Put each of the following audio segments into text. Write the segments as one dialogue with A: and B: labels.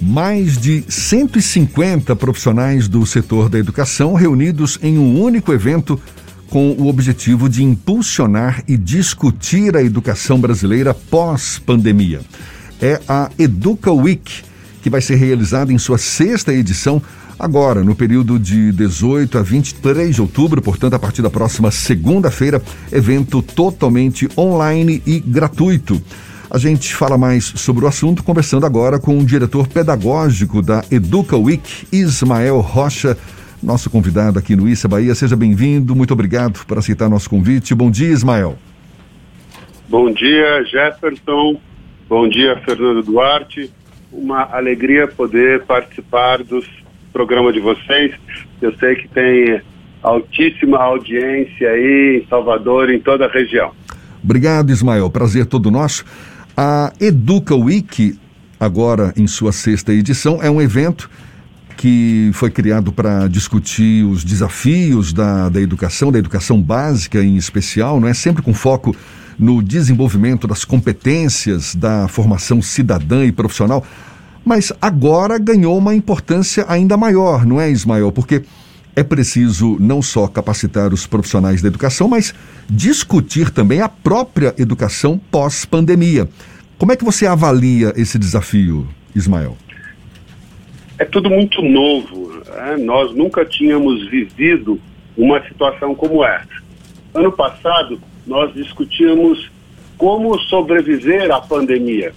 A: Mais de 150 profissionais do setor da educação reunidos em um único evento com o objetivo de impulsionar e discutir a educação brasileira pós-pandemia. É a Educa Week, que vai ser realizada em sua sexta edição agora, no período de 18 a 23 de outubro, portanto, a partir da próxima segunda-feira, evento totalmente online e gratuito. A gente fala mais sobre o assunto conversando agora com o diretor pedagógico da Educa Week, Ismael Rocha, nosso convidado aqui no Issa Bahia. Seja bem-vindo, muito obrigado por aceitar nosso convite. Bom dia, Ismael.
B: Bom dia, Jefferson. Bom dia, Fernando Duarte. Uma alegria poder participar dos programas de vocês. Eu sei que tem altíssima audiência aí em Salvador, em toda a região.
A: Obrigado, Ismael. Prazer todo nosso. A Educa Week, agora em sua sexta edição, é um evento que foi criado para discutir os desafios da, da educação, da educação básica em especial, não é? Sempre com foco no desenvolvimento das competências da formação cidadã e profissional. Mas agora ganhou uma importância ainda maior, não é, Ismael? Porque é preciso não só capacitar os profissionais da educação, mas discutir também a própria educação pós-pandemia. Como é que você avalia esse desafio, Ismael?
B: É tudo muito novo. Né? Nós nunca tínhamos vivido uma situação como essa. Ano passado, nós discutíamos como sobreviver à pandemia.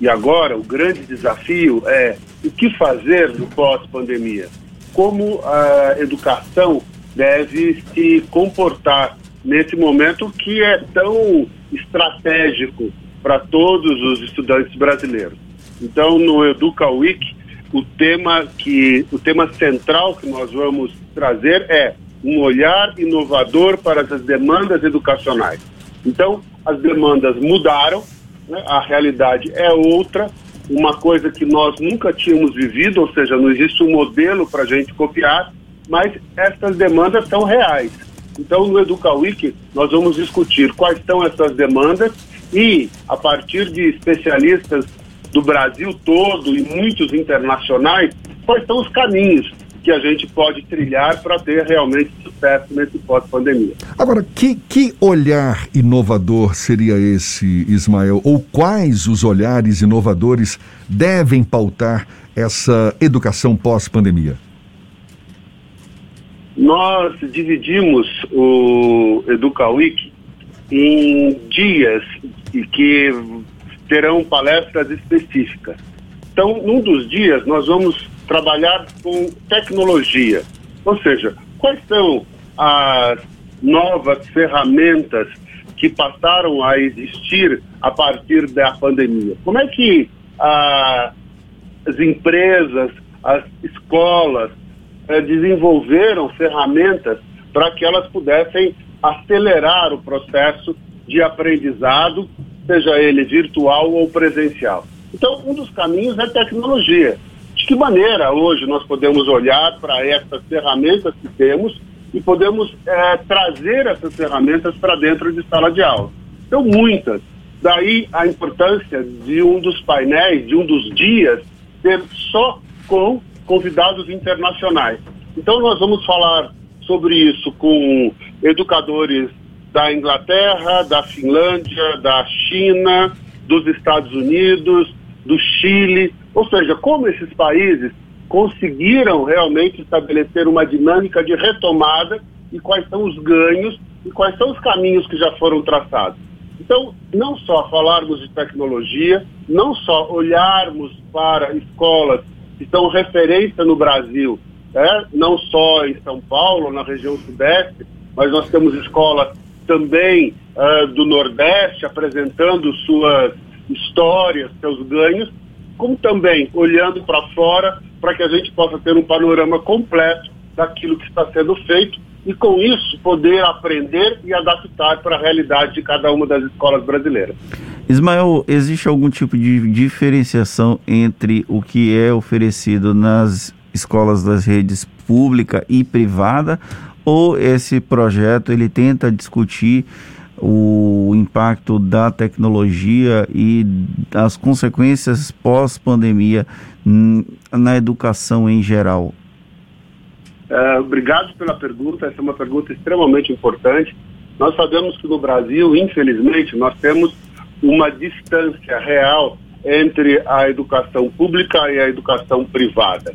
B: E agora, o grande desafio é o que fazer no pós-pandemia como a educação deve se comportar nesse momento que é tão estratégico para todos os estudantes brasileiros. Então, no Educa Week, o tema que o tema central que nós vamos trazer é um olhar inovador para as demandas educacionais. Então, as demandas mudaram, né? a realidade é outra uma coisa que nós nunca tínhamos vivido, ou seja, não existe um modelo para a gente copiar, mas essas demandas são reais. Então, no Educa Week, nós vamos discutir quais são essas demandas e, a partir de especialistas do Brasil todo e muitos internacionais, quais são os caminhos que a gente pode trilhar para ter realmente sucesso nesse pós-pandemia.
A: Agora, que, que olhar inovador seria esse, Ismael? Ou quais os olhares inovadores devem pautar essa educação pós-pandemia?
B: Nós dividimos o Educa Week em dias que terão palestras específicas. Então, num dos dias, nós vamos trabalhar com tecnologia. Ou seja, quais são as novas ferramentas que passaram a existir a partir da pandemia? Como é que ah, as empresas, as escolas eh, desenvolveram ferramentas para que elas pudessem acelerar o processo de aprendizado, seja ele virtual ou presencial? Então, um dos caminhos é tecnologia. De que maneira hoje nós podemos olhar para essas ferramentas que temos e podemos é, trazer essas ferramentas para dentro de sala de aula? Então, muitas. Daí a importância de um dos painéis, de um dos dias, ser só com convidados internacionais. Então, nós vamos falar sobre isso com educadores da Inglaterra, da Finlândia, da China, dos Estados Unidos, do Chile, ou seja, como esses países conseguiram realmente estabelecer uma dinâmica de retomada e quais são os ganhos e quais são os caminhos que já foram traçados. Então, não só falarmos de tecnologia, não só olharmos para escolas que são referência no Brasil, né? não só em São Paulo, na região sudeste, mas nós temos escolas também uh, do Nordeste apresentando suas histórias, seus ganhos, como também olhando para fora para que a gente possa ter um panorama completo daquilo que está sendo feito e com isso poder aprender e adaptar para a realidade de cada uma das escolas brasileiras.
C: Ismael, existe algum tipo de diferenciação entre o que é oferecido nas escolas das redes pública e privada ou esse projeto ele tenta discutir o impacto da tecnologia e as consequências pós-pandemia na educação em geral?
B: É, obrigado pela pergunta, essa é uma pergunta extremamente importante. Nós sabemos que no Brasil, infelizmente, nós temos uma distância real entre a educação pública e a educação privada.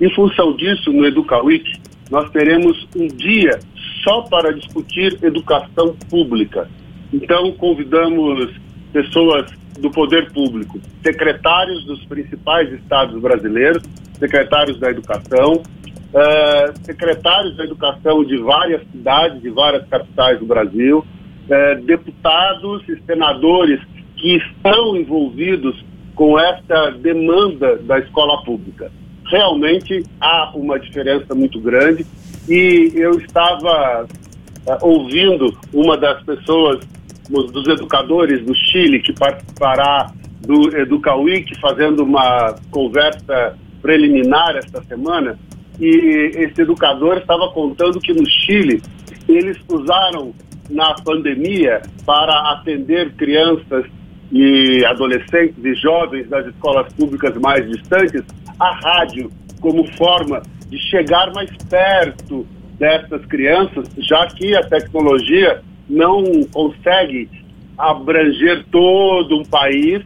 B: Em função disso, no EducaWeek, nós teremos um dia só para discutir educação pública. Então, convidamos pessoas do poder público, secretários dos principais estados brasileiros, secretários da educação, uh, secretários da educação de várias cidades, de várias capitais do Brasil, uh, deputados e senadores que estão envolvidos com esta demanda da escola pública. Realmente há uma diferença muito grande e eu estava uh, ouvindo uma das pessoas, dos educadores do Chile, que participará do Educa Week, fazendo uma conversa preliminar esta semana, e esse educador estava contando que no Chile eles usaram na pandemia para atender crianças e adolescentes e jovens das escolas públicas mais distantes a rádio como forma de chegar mais perto dessas crianças, já que a tecnologia não consegue abranger todo um país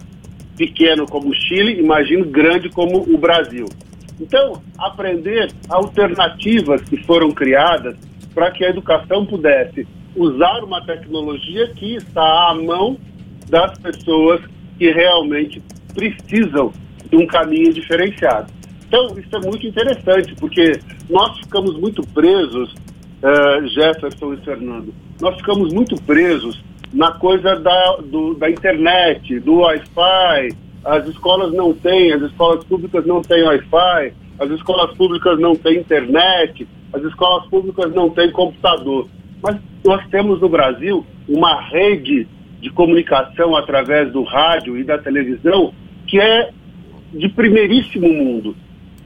B: pequeno como o Chile, imagino grande como o Brasil. Então, aprender alternativas que foram criadas para que a educação pudesse usar uma tecnologia que está à mão das pessoas que realmente precisam de um caminho diferenciado. Então, isso é muito interessante, porque nós ficamos muito presos, uh, Jefferson e Fernando, nós ficamos muito presos na coisa da, do, da internet, do Wi-Fi. As escolas não têm, as escolas públicas não têm Wi-Fi, as escolas públicas não têm internet, as escolas públicas não têm computador. Mas nós temos no Brasil uma rede de comunicação através do rádio e da televisão que é de primeiríssimo mundo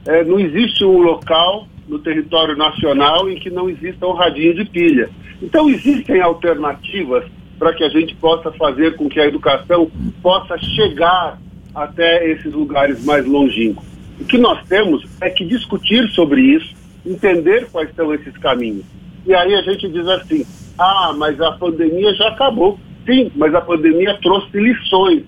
B: é, não existe um local no território nacional em que não exista um radinho de pilha. Então, existem alternativas para que a gente possa fazer com que a educação possa chegar até esses lugares mais longínquos. O que nós temos é que discutir sobre isso, entender quais são esses caminhos. E aí a gente diz assim: ah, mas a pandemia já acabou. Sim, mas a pandemia trouxe lições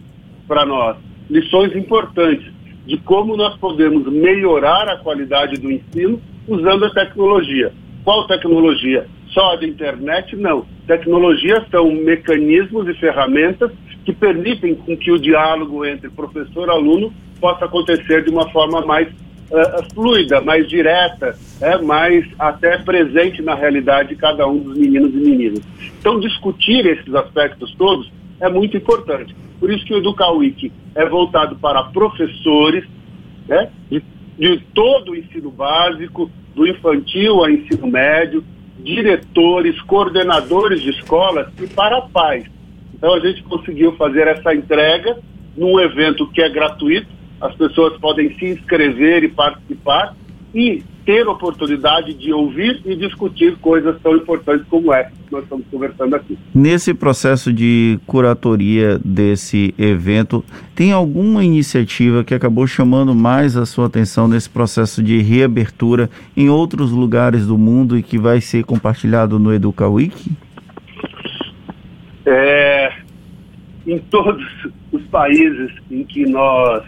B: para nós, lições importantes de como nós podemos melhorar a qualidade do ensino usando a tecnologia. Qual tecnologia? Só a da internet? Não. Tecnologias são mecanismos e ferramentas que permitem com que o diálogo entre professor e aluno possa acontecer de uma forma mais uh, fluida, mais direta, é, mais até presente na realidade de cada um dos meninos e meninas. Então, discutir esses aspectos todos é muito importante. Por isso que o EducaWiki é voltado para professores né, de, de todo o ensino básico, do infantil ao ensino médio, diretores, coordenadores de escolas e para pais. Então a gente conseguiu fazer essa entrega num evento que é gratuito, as pessoas podem se inscrever e participar e ter oportunidade de ouvir e discutir coisas tão importantes como essa que nós estamos conversando aqui.
C: Nesse processo de curatoria desse evento, tem alguma iniciativa que acabou chamando mais a sua atenção nesse processo de reabertura em outros lugares do mundo e que vai ser compartilhado no EducaWiki?
B: É, em todos os países em que nós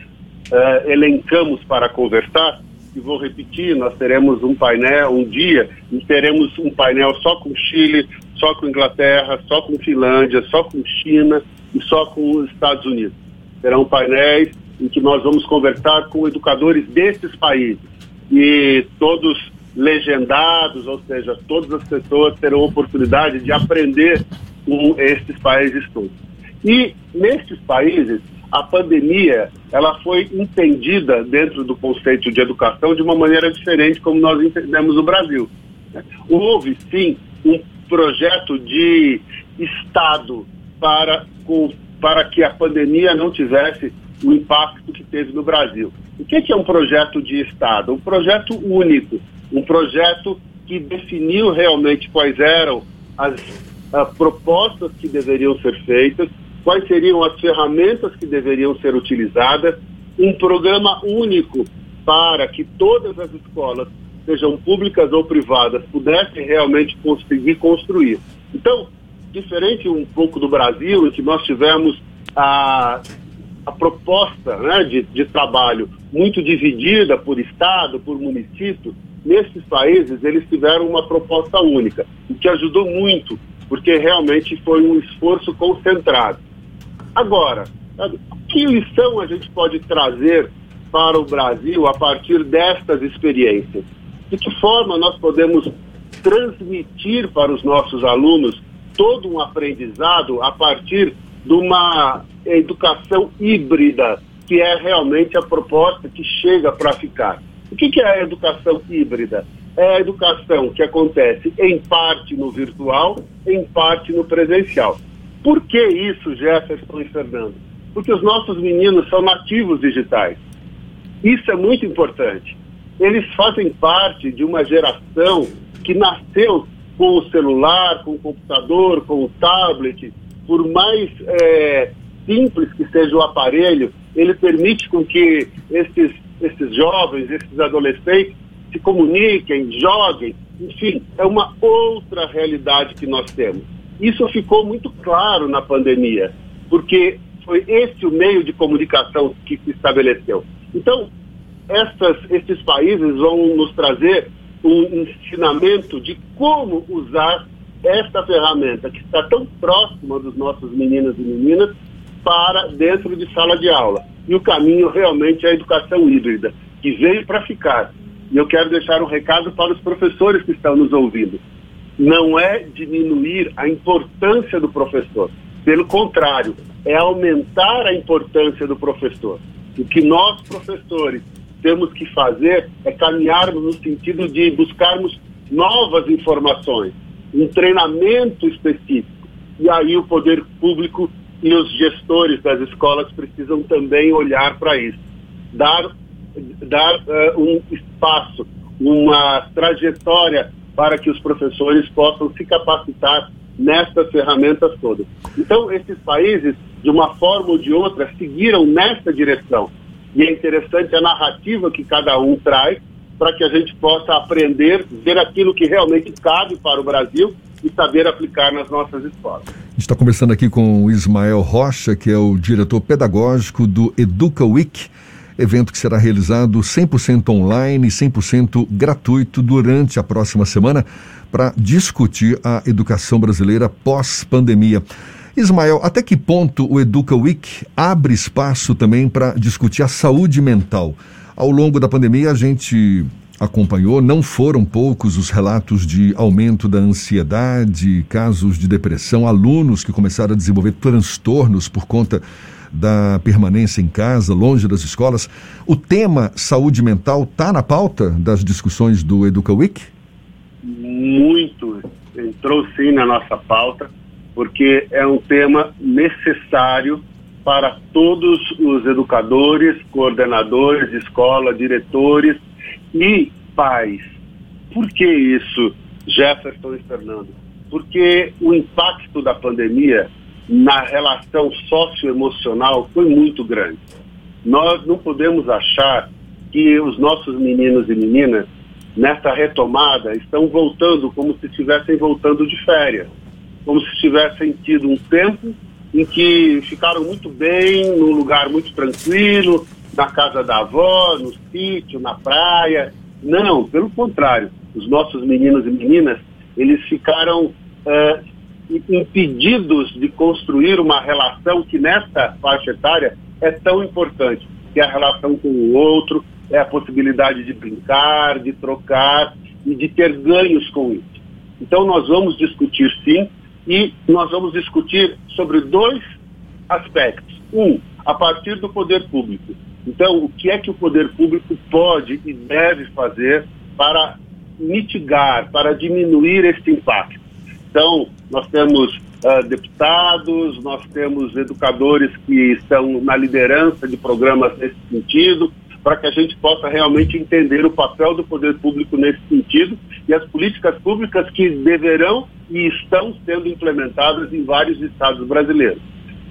B: é, elencamos para conversar, e vou repetir, nós teremos um painel, um dia, teremos um painel só com Chile, só com Inglaterra, só com Finlândia, só com China e só com os Estados Unidos. Serão painéis em que nós vamos conversar com educadores desses países. E todos legendados, ou seja, todas as pessoas terão oportunidade de aprender com esses países todos. E nesses países, a pandemia ela foi entendida dentro do conceito de educação de uma maneira diferente como nós entendemos no Brasil. Houve sim um projeto de Estado para, com, para que a pandemia não tivesse o impacto que teve no Brasil. O que é um projeto de Estado? Um projeto único, um projeto que definiu realmente quais eram as uh, propostas que deveriam ser feitas, quais seriam as ferramentas que deveriam ser utilizadas, um programa único para que todas as escolas, sejam públicas ou privadas, pudessem realmente conseguir construir. Então, diferente um pouco do Brasil, em que nós tivemos a, a proposta né, de, de trabalho muito dividida por estado, por município, nesses países eles tiveram uma proposta única, o que ajudou muito, porque realmente foi um esforço concentrado. Agora, que lição a gente pode trazer para o Brasil a partir destas experiências? De que forma nós podemos transmitir para os nossos alunos todo um aprendizado a partir de uma educação híbrida, que é realmente a proposta que chega para ficar? O que, que é a educação híbrida? É a educação que acontece em parte no virtual, em parte no presencial. Por que isso, Jefferson e Fernando? Porque os nossos meninos são nativos digitais. Isso é muito importante. Eles fazem parte de uma geração que nasceu com o celular, com o computador, com o tablet. Por mais é, simples que seja o aparelho, ele permite com que esses, esses jovens, esses adolescentes se comuniquem, joguem. Enfim, é uma outra realidade que nós temos. Isso ficou muito claro na pandemia, porque foi esse o meio de comunicação que se estabeleceu. Então, essas, esses países vão nos trazer um ensinamento de como usar esta ferramenta que está tão próxima dos nossos meninos e meninas para dentro de sala de aula. E o caminho realmente é a educação híbrida, que veio para ficar. E eu quero deixar um recado para os professores que estão nos ouvindo não é diminuir a importância do professor. Pelo contrário, é aumentar a importância do professor. O que nós, professores, temos que fazer é caminharmos no sentido de buscarmos novas informações, um treinamento específico. E aí o poder público e os gestores das escolas precisam também olhar para isso, dar, dar uh, um espaço, uma trajetória para que os professores possam se capacitar nessas ferramentas todas. Então, esses países, de uma forma ou de outra, seguiram nessa direção. E é interessante a narrativa que cada um traz para que a gente possa aprender, ver aquilo que realmente cabe para o Brasil e saber aplicar nas nossas escolas.
A: Está conversando aqui com o Ismael Rocha, que é o diretor pedagógico do Educa Week evento que será realizado 100% online, 100% gratuito durante a próxima semana para discutir a educação brasileira pós-pandemia. Ismael, até que ponto o Educa Week abre espaço também para discutir a saúde mental? Ao longo da pandemia, a gente acompanhou, não foram poucos os relatos de aumento da ansiedade, casos de depressão, alunos que começaram a desenvolver transtornos por conta da permanência em casa, longe das escolas. O tema saúde mental está na pauta das discussões do Educa Week?
B: Muito. Entrou sim na nossa pauta, porque é um tema necessário para todos os educadores, coordenadores de escola, diretores e pais. Por que isso, Jefferson e Fernando? Porque o impacto da pandemia na relação socioemocional foi muito grande. Nós não podemos achar que os nossos meninos e meninas, nessa retomada, estão voltando como se estivessem voltando de férias, como se tivessem tido um tempo em que ficaram muito bem, num lugar muito tranquilo, na casa da avó, no sítio, na praia. Não, pelo contrário, os nossos meninos e meninas, eles ficaram uh, impedidos de construir uma relação que nesta faixa etária é tão importante, que é a relação com o outro, é a possibilidade de brincar, de trocar e de ter ganhos com isso. Então nós vamos discutir sim e nós vamos discutir sobre dois aspectos. Um, a partir do poder público. Então, o que é que o poder público pode e deve fazer para mitigar, para diminuir este impacto? Então, nós temos uh, deputados, nós temos educadores que estão na liderança de programas nesse sentido, para que a gente possa realmente entender o papel do poder público nesse sentido e as políticas públicas que deverão e estão sendo implementadas em vários estados brasileiros.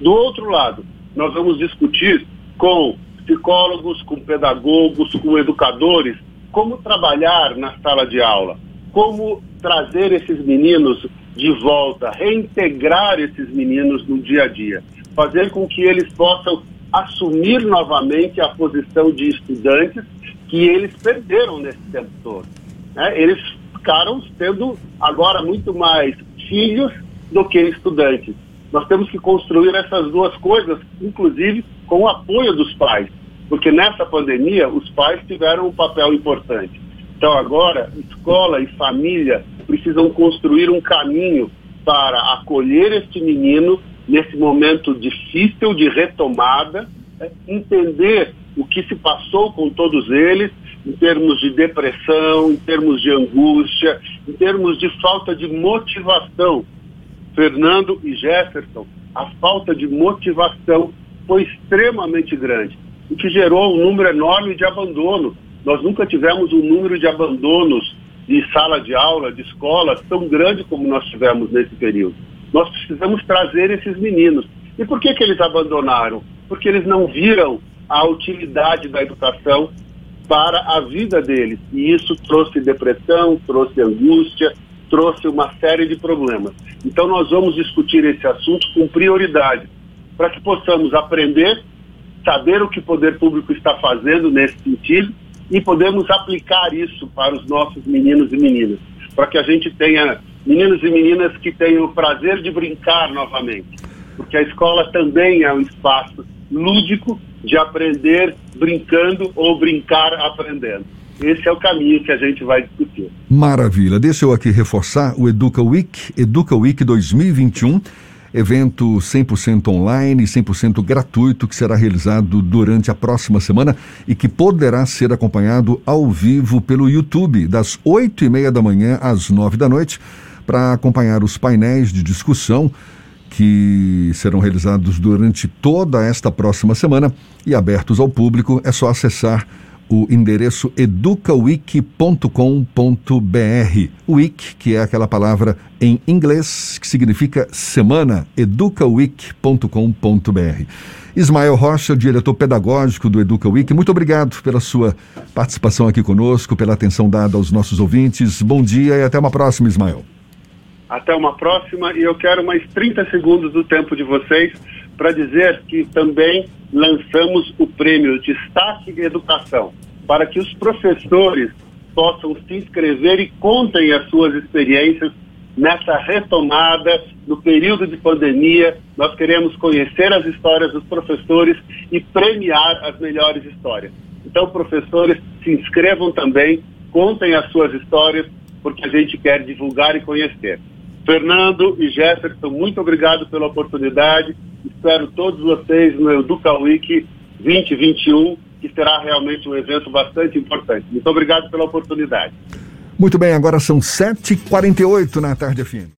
B: Do outro lado, nós vamos discutir com psicólogos, com pedagogos, com educadores, como trabalhar na sala de aula, como trazer esses meninos de volta, reintegrar esses meninos no dia a dia, fazer com que eles possam assumir novamente a posição de estudantes que eles perderam nesse tempo todo. Né? Eles ficaram sendo agora muito mais filhos do que estudantes. Nós temos que construir essas duas coisas, inclusive com o apoio dos pais, porque nessa pandemia os pais tiveram um papel importante. Então agora, escola e família precisam construir um caminho para acolher este menino nesse momento difícil de retomada, né? entender o que se passou com todos eles em termos de depressão, em termos de angústia, em termos de falta de motivação. Fernando e Jefferson, a falta de motivação foi extremamente grande, o que gerou um número enorme de abandono. Nós nunca tivemos um número de abandonos de sala de aula, de escola, tão grande como nós tivemos nesse período. Nós precisamos trazer esses meninos. E por que, que eles abandonaram? Porque eles não viram a utilidade da educação para a vida deles. E isso trouxe depressão, trouxe angústia, trouxe uma série de problemas. Então nós vamos discutir esse assunto com prioridade, para que possamos aprender, saber o que o poder público está fazendo nesse sentido e podemos aplicar isso para os nossos meninos e meninas, para que a gente tenha meninos e meninas que tenham o prazer de brincar novamente, porque a escola também é um espaço lúdico de aprender brincando ou brincar aprendendo. Esse é o caminho que a gente vai discutir.
A: Maravilha. Deixa eu aqui reforçar o Educa Week, Educa Week 2021, evento 100% online, 100% gratuito que será realizado durante a próxima semana e que poderá ser acompanhado ao vivo pelo YouTube das 8 e meia da manhã às 9 da noite para acompanhar os painéis de discussão que serão realizados durante toda esta próxima semana e abertos ao público. É só acessar o endereço educawiki.com.br. Week, que é aquela palavra em inglês que significa semana, educawiki.com.br. Ismael Rocha, diretor pedagógico do Educa Week, muito obrigado pela sua participação aqui conosco, pela atenção dada aos nossos ouvintes. Bom dia e até uma próxima, Ismael.
B: Até uma próxima e eu quero mais 30 segundos do tempo de vocês para dizer que também lançamos o prêmio Destaque Educação para que os professores possam se inscrever e contem as suas experiências nessa retomada, no período de pandemia. Nós queremos conhecer as histórias dos professores e premiar as melhores histórias. Então, professores, se inscrevam também, contem as suas histórias, porque a gente quer divulgar e conhecer. Fernando e Jefferson, muito obrigado pela oportunidade. Espero todos vocês no Educa Week 2021, que será realmente um evento bastante importante. Muito obrigado pela oportunidade.
A: Muito bem, agora são 7h48 na tarde fim.